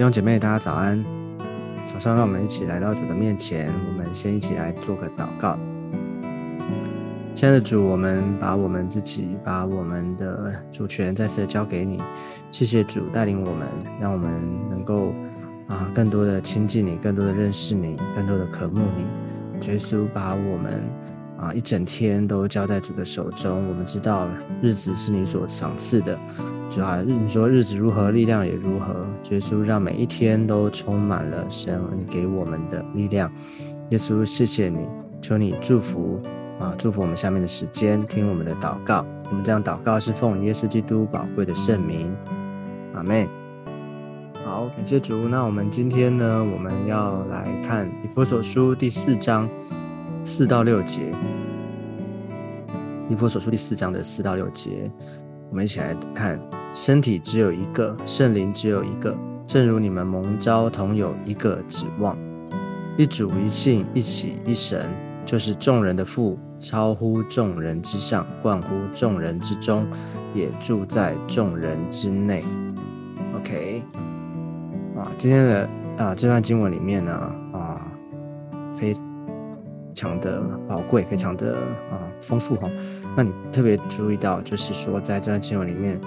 弟兄姐妹，大家早安！早上，让我们一起来到主的面前，我们先一起来做个祷告。亲爱的主，我们把我们自己、把我们的主权再次交给你。谢谢主带领我们，让我们能够啊，更多的亲近你，更多的认识你，更多的渴慕你。耶稣把我们啊一整天都交在主的手中。我们知道日子是你所赏赐的。主啊，你说日子如何，力量也如何。耶稣让每一天都充满了神你给我们的力量。耶稣，谢谢你，求你祝福啊，祝福我们下面的时间，听我们的祷告。我们这样祷告是奉耶稣基督宝贵的圣名。阿妹，好，感谢主。那我们今天呢，我们要来看以弗所书第四章四到六节。尼泊所书第四章的四到六节。我们一起来看：身体只有一个，圣灵只有一个，正如你们蒙召同有一个指望，一主一信一起一神，就是众人的父，超乎众人之上，冠乎众人之中，也住在众人之内。OK，啊，今天的啊这段经文里面呢啊，非常的宝贵，非常的啊丰富哈。那你特别注意到，就是说，在这段经文里面，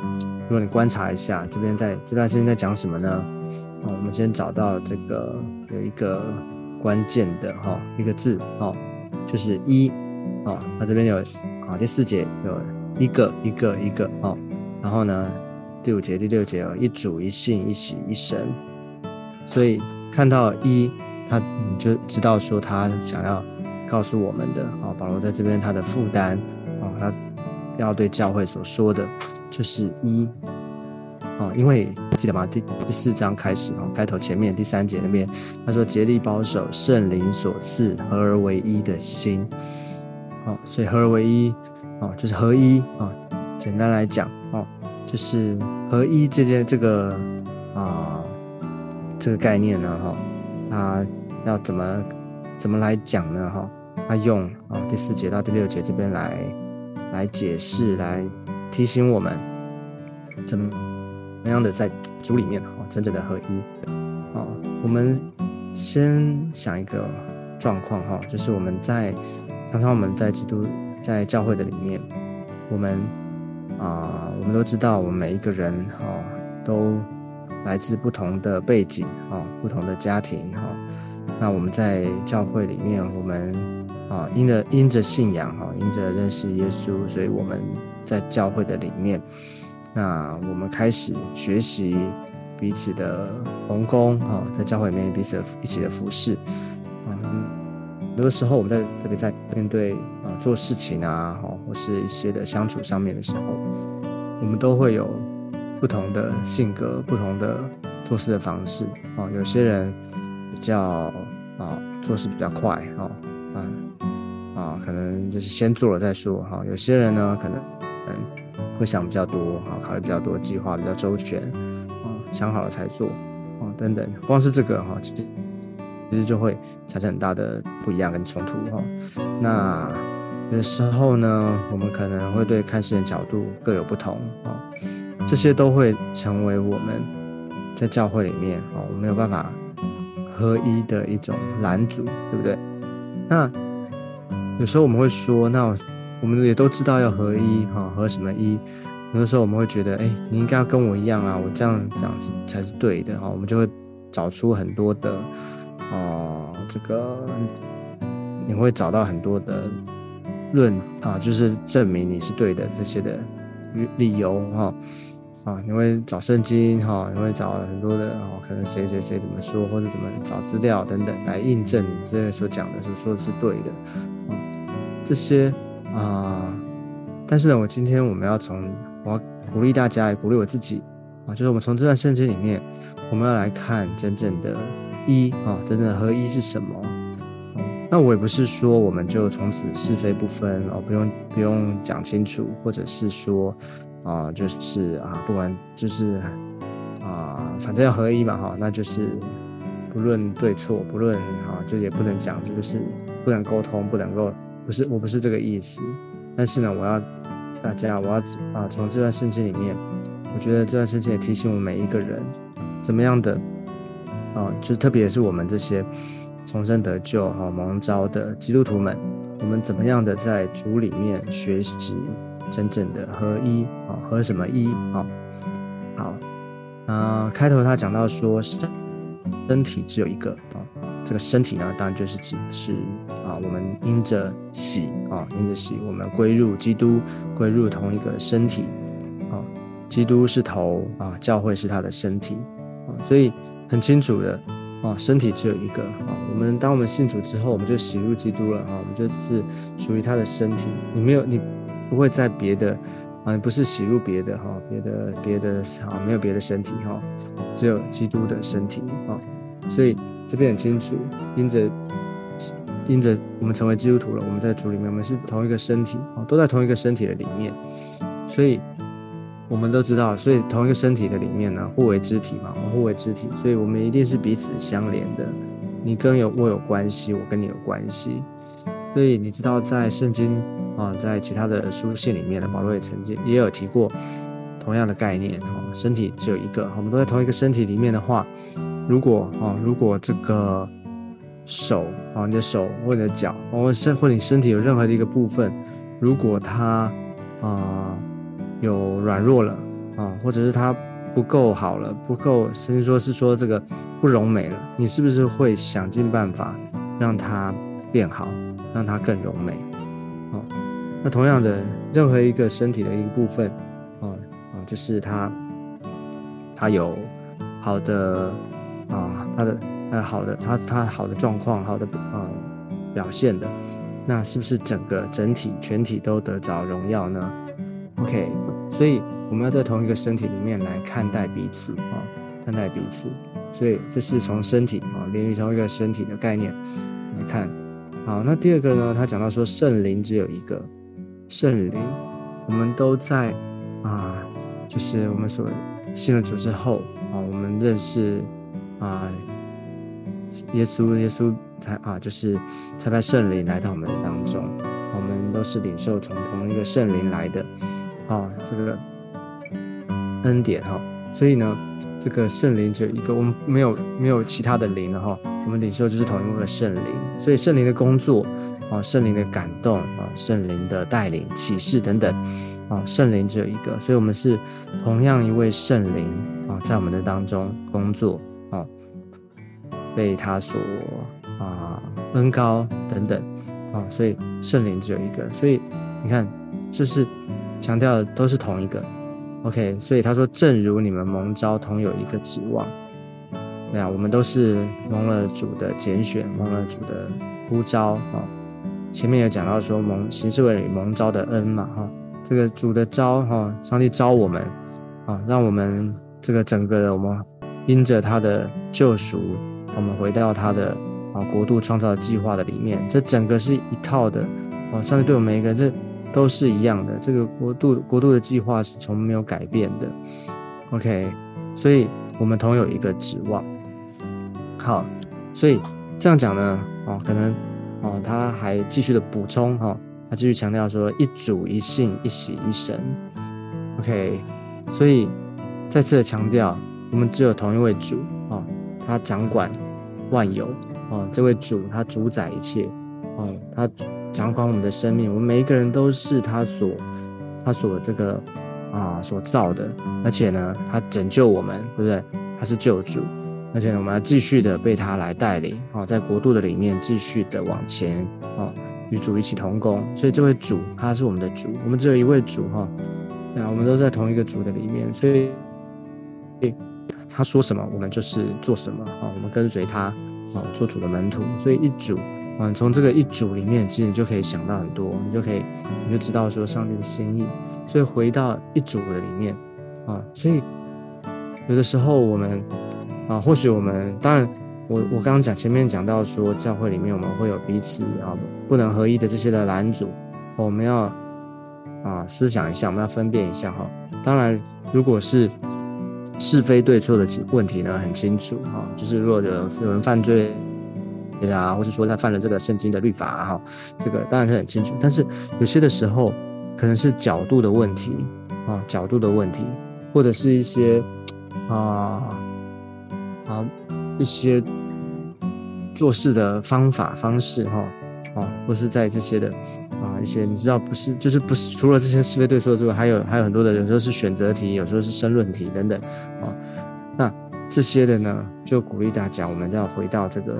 如果你观察一下，这边在这段时间在讲什么呢？哦，我们先找到这个有一个关键的哈一个字哦，就是一哦，那这边有啊第四节有一个一个一个哦，然后呢第五节第六节有一主一信一喜一神，所以看到一，他你就知道说他想要告诉我们的啊，保罗在这边他的负担啊。他要对教会所说的就是一哦，因为记得吗？第第四章开始哦，开头前面第三节那边他说竭力保守圣灵所赐合而为一的心哦，所以合而为一哦，就是合一哦。简单来讲哦，就是合一这件这个啊这个概念呢哈，他要怎么怎么来讲呢哈？他用啊第四节到第六节这边来。来解释，来提醒我们怎么怎样的在主里面哈，真正的合一哦。我们先想一个状况哈，就是我们在常常我们在基督在教会的里面，我们啊，我们都知道，我们每一个人哈，都来自不同的背景哈，不同的家庭哈。那我们在教会里面，我们。啊，因着因着信仰哈，因着认识耶稣，所以我们在教会的里面，那我们开始学习彼此的同工哈，在教会里面彼此一起的服侍。嗯，很多时候我们在特别在面对啊做事情啊，哈，或是一些的相处上面的时候，我们都会有不同的性格、不同的做事的方式啊。有些人比较啊做事比较快哈，嗯。可能就是先做了再说哈。有些人呢，可能嗯会想比较多哈，考虑比较多，计划比较周全啊，想好了才做啊，等等。光是这个哈，其实其实就会产生很大的不一样跟冲突哈。那有时候呢，我们可能会对看事的角度各有不同啊，这些都会成为我们在教会里面啊，我没有办法合一的一种拦阻，对不对？那。有时候我们会说，那我们也都知道要合一哈，合什么一？有的时候我们会觉得，哎，你应该要跟我一样啊，我这样这样子才是对的哈。我们就会找出很多的，哦，这个你会找到很多的论啊，就是证明你是对的这些的理由哈。啊，你会找圣经哈，你会找很多的哦，可能谁谁谁怎么说，或者怎么找资料等等来印证你这所讲的，所说的是对的。这些啊，但是呢，我今天我们要从我要鼓励大家，也鼓励我自己啊，就是我们从这段圣经里面，我们要来看真正的一啊，真正的合一是什么？那我也不是说我们就从此是非不分哦，不用不用讲清楚，或者是说啊，就是啊，不管就是啊，反正要合一嘛哈，那就是不论对错，不论啊，就也不能讲，就是不能沟通，不能够。不是，我不是这个意思，但是呢，我要大家，我要啊，从这段圣经里面，我觉得这段圣经也提醒我们每一个人，怎么样的啊，就特别是我们这些重生得救、哈蒙召的基督徒们，我们怎么样的在主里面学习真正的合一啊？合什么一啊？好，啊，开头他讲到说身身体只有一个啊，这个身体呢，当然就是指是啊，我们因着喜啊，因着喜，我们归入基督，归入同一个身体啊。基督是头啊，教会是他的身体啊，所以很清楚的啊，身体只有一个啊。我们当我们信主之后，我们就洗入基督了啊，我们就是属于他的身体。你没有，你不会在别的啊，不是洗入别的哈，别的别的啊，没有别的身体哈，只有基督的身体啊。所以这边很清楚，因着因着我们成为基督徒了，我们在主里面，我们是同一个身体啊，都在同一个身体的里面，所以。我们都知道，所以同一个身体的里面呢，互为肢体嘛，我们互为肢体，所以我们一定是彼此相连的。你跟有我有关系，我跟你有关系。所以你知道，在圣经啊，在其他的书信里面呢，保罗也曾经也有提过同样的概念哦，身体只有一个，我们都在同一个身体里面的话，如果啊，如果这个手啊，你的手或者脚，或身或者你身体有任何的一个部分，如果它啊。有软弱了啊，或者是它不够好了，不够，甚至说是说这个不柔美了，你是不是会想尽办法让它变好，让它更柔美？哦，那同样的，任何一个身体的一部分，啊啊，就是它它有好的啊，它的呃好的，它它好的状况，好的啊表现的，那是不是整个整体全体都得着荣耀呢？OK。所以我们要在同一个身体里面来看待彼此啊，看待彼此。所以这是从身体啊，连于同一个身体的概念来看。好，那第二个呢？他讲到说圣灵只有一个，圣灵，我们都在啊，就是我们所信了主之后啊，我们认识啊，耶稣，耶稣才啊，就是才派圣灵来到我们当中，我们都是领受从同一个圣灵来的。啊，这个恩典哈，所以呢，这个圣灵只有一个，我们没有没有其他的灵了哈。我们领受就是同一个圣灵，所以圣灵的工作啊，圣灵的感动啊，圣灵的带领、启示等等啊，圣灵只有一个，所以我们是同样一位圣灵啊，在我们的当中工作啊，被他所啊恩高等等啊，所以圣灵只有一个，所以你看，就是。强调的都是同一个，OK，所以他说，正如你们蒙召同有一个指望，对啊，我们都是蒙了主的拣选，蒙了主的呼召啊。前面有讲到说蒙行事为蒙召的恩嘛，哈，这个主的召哈，上帝召我们啊，让我们这个整个的我们因着他的救赎，我们回到他的啊国度创造计划的里面，这整个是一套的哦，上帝对我们一个这。都是一样的，这个国度国度的计划是从没有改变的。OK，所以我们同有一个指望。好，所以这样讲呢，哦，可能哦，他还继续的补充哈，他继续强调说，一主一信一喜一神。OK，所以再次的强调，我们只有同一位主哦，他掌管万有哦，这位主他主宰一切哦，他。掌管我们的生命，我们每一个人都是他所他所这个啊所造的，而且呢，他拯救我们，对不对？他是救主，而且我们要继续的被他来带领啊，在国度的里面继续的往前啊，与主一起同工。所以这位主他是我们的主，我们只有一位主哈，那我们都在同一个主的里面，所以他说什么，我们就是做什么啊，我们跟随他啊，做主的门徒，所以一主。嗯，从这个一组里面，其实你就可以想到很多，你就可以，你就知道说上帝的心意。所以回到一组的里面，啊，所以有的时候我们，啊，或许我们当然，我我刚刚讲前面讲到说，教会里面我们会有彼此啊不能合一的这些的拦阻，我们要啊思想一下，我们要分辨一下哈。当然，如果是是非对错的问题呢，很清楚哈，就是如果有有人犯罪。啊，或者说他犯了这个圣经的律法哈，这个当然是很清楚。但是有些的时候，可能是角度的问题啊，角度的问题，或者是一些啊啊一些做事的方法方式哈，哦，或是在这些的啊一些你知道不是就是不是除了这些是非对错之外，还有还有很多的有时候是选择题，有时候是申论题等等啊，那这些的呢，就鼓励大家我们要回到这个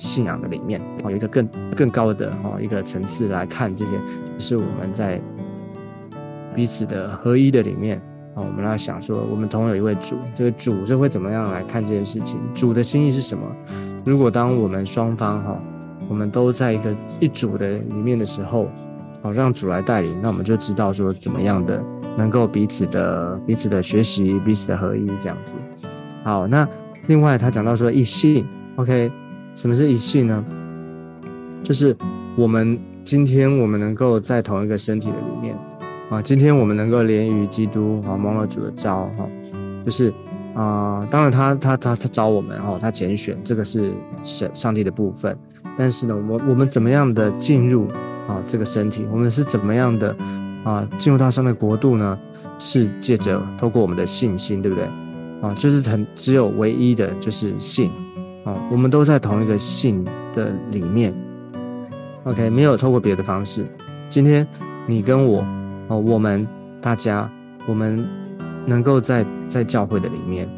信仰的里面哦，有一个更更高的哈一个层次来看这些，是我们在彼此的合一的里面。啊，我们来想说，我们同有一位主，这个主这会怎么样来看这件事情？主的心意是什么？如果当我们双方哈，我们都在一个一组的里面的时候，好让主来带领，那我们就知道说怎么样的能够彼此的彼此的学习，彼此的合一这样子。好，那另外他讲到说一信，OK，什么是一信呢？就是我们今天我们能够在同一个身体的里面。啊，今天我们能够连于基督啊，蒙了主的招哈，就是啊，当然他他他他招我们哈，他拣选这个是神上帝的部分，但是呢，我我们怎么样的进入啊这个身体，我们是怎么样的啊进入到上帝国度呢？是借着透过我们的信心，对不对？啊，就是很只有唯一的就是信我们都在同一个信的里面，OK，没有透过别的方式。今天你跟我。哦，我们大家，我们能够在在教会的里面，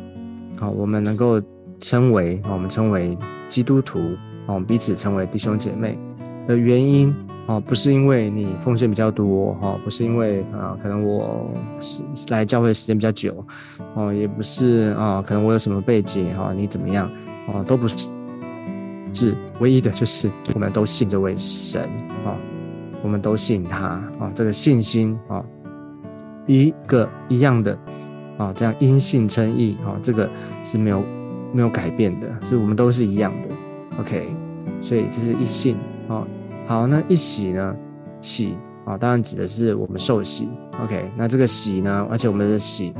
好，我们能够称为，我们称为基督徒，哦，彼此称为弟兄姐妹的原因，哦，不是因为你奉献比较多，哈，不是因为啊，可能我是来教会时间比较久，哦，也不是啊，可能我有什么背景，哈，你怎么样，哦，都不是，是唯一的就是我们都信这位神，啊。我们都信他啊，这个信心啊，一个一样的啊，这样因信称义啊，这个是没有没有改变的，是我们都是一样的。OK，所以这是一信啊。好，那一喜呢？喜啊，当然指的是我们受喜。OK，那这个喜呢，而且我们的喜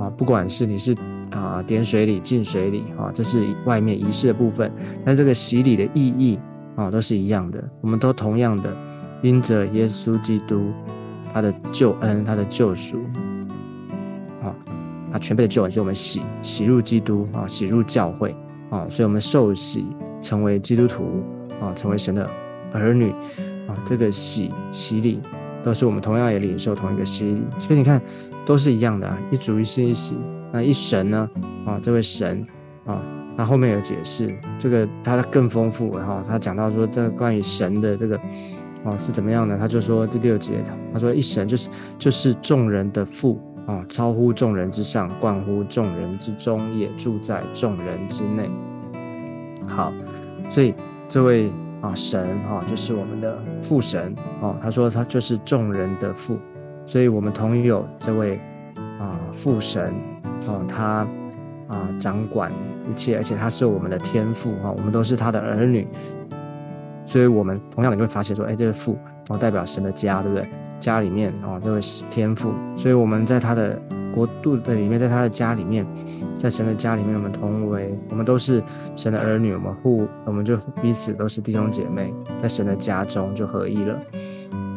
啊，不管是你是啊点水礼、进水礼啊，这是外面仪式的部分，但这个洗礼的意义啊，都是一样的，我们都同样的。因着耶稣基督，他的救恩，他的救赎，啊，他全备的救恩，所以我们洗洗入基督啊，洗入教会啊，所以我们受洗成为基督徒啊，成为神的儿女啊，这个洗洗礼都是我们同样也领受同一个洗礼，所以你看都是一样的啊，一主一信一洗，那一神呢啊，这位神啊，那后面有解释，这个他更丰富然后，他讲到说这关于神的这个。哦，是怎么样呢？他就说第六节，他说一神就是就是众人的父啊，超乎众人之上，冠乎众人之中，也住在众人之内。好，所以这位啊神啊，就是我们的父神啊。他说他就是众人的父，所以我们同有这位啊父神哦，他啊掌管一切，而且他是我们的天父啊，我们都是他的儿女。所以，我们同样的你会发现说，哎，这个父哦，代表神的家，对不对？家里面哦，这位是天父。所以我们在他的国度的里面，在他的家里面，在神的家里面，我们同为，我们都是神的儿女，我们互，我们就彼此都是弟兄姐妹，在神的家中就合一了。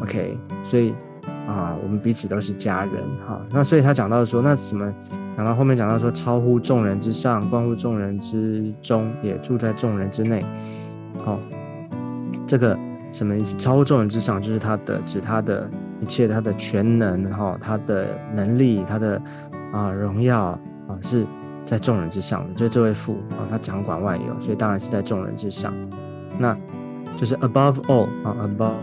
OK，所以啊，我们彼此都是家人哈。那所以他讲到说，那什么？讲到后面讲到说，超乎众人之上，关乎众人之中，也住在众人之内。好。这个什么意思？超乎众人之上，就是他的指他的一切，他的全能哈，他的能力，他的啊荣耀啊，是在众人之上的。就这位父啊，他掌管万有，所以当然是在众人之上。那就是 above all 啊，above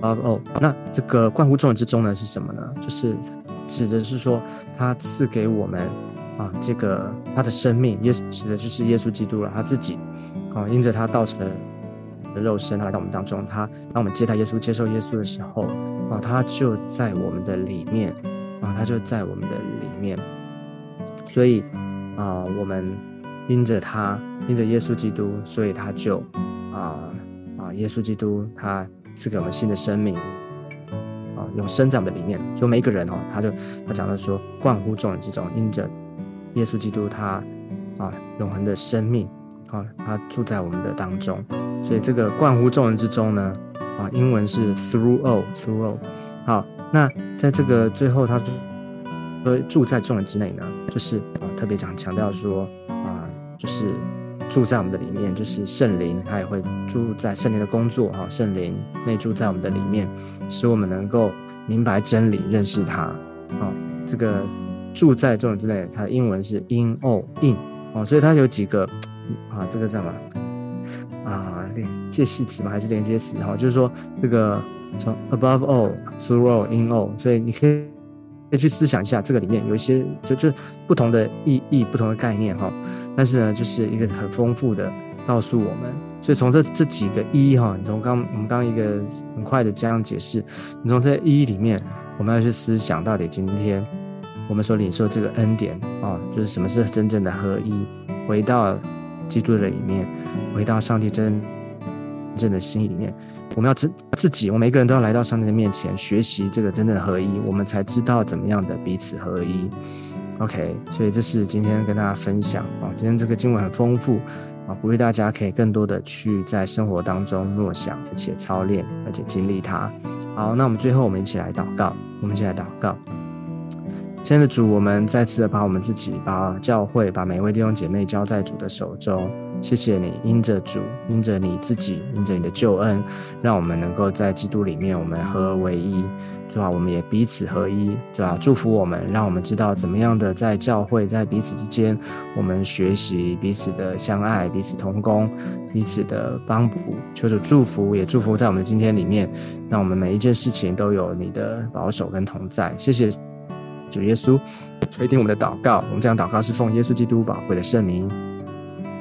above all。那这个冠乎众人之中呢，是什么呢？就是指的是说，他赐给我们啊，这个他的生命，耶稣指的就是耶稣基督了，他自己啊，因着他道成。的肉身，他来到我们当中，他当我们接待耶稣、接受耶稣的时候，啊，他就在我们的里面，啊，他就在我们的里面。所以，啊，我们因着他，因着耶稣基督，所以他就，啊啊，耶稣基督他赐给我们新的生命，啊，永生在我们的里面。就每一个人哦，他就他讲到说，冠乎众人之中，因着耶稣基督他，啊，永恒的生命。啊，他住在我们的当中，所以这个冠乎众人之中呢，啊，英文是 through all，through all。好，那在这个最后，他说住在众人之内呢，就是啊，特别讲强调说啊，就是住在我们的里面，就是圣灵，他也会住在圣灵的工作哈，圣灵内住在我们的里面，使我们能够明白真理，认识他。哦，这个住在这种之内，它的英文是 in all in 哦，所以它有几个啊，这个叫什么啊？连介系词吗？还是连接词？哈，就是说这个从 above all through all in all，所以你可以可以去思想一下，这个里面有一些就就不同的意义、不同的概念哈。但是呢，就是一个很丰富的告诉我们。所以从这这几个一哈，你从刚我们刚一个很快的这样解释，你从这一里面。我们要去思想，到底今天我们所领受这个恩典啊，就是什么是真正的合一？回到基督的里面，回到上帝真正的心里面，我们要自自己，我们每个人都要来到上帝的面前，学习这个真正的合一，我们才知道怎么样的彼此合一。OK，所以这是今天跟大家分享啊，今天这个经文很丰富啊，鼓励大家可以更多的去在生活当中默想，而且操练，而且经历它。好，那我们最后我们一起来祷告。我们一起来祷告。亲爱的主，我们再次的把我们自己、把教会、把每一位弟兄姐妹交在主的手中。谢谢你，因着主，因着你自己，因着你的救恩，让我们能够在基督里面，我们合而为一。主啊，我们也彼此合一。主啊，祝福我们，让我们知道怎么样的在教会，在彼此之间，我们学习彼此的相爱，彼此同工，彼此的帮补。求主祝福，也祝福在我们今天里面，让我们每一件事情都有你的保守跟同在。谢谢主耶稣垂听我们的祷告。我们这样祷告是奉耶稣基督宝贵的圣名。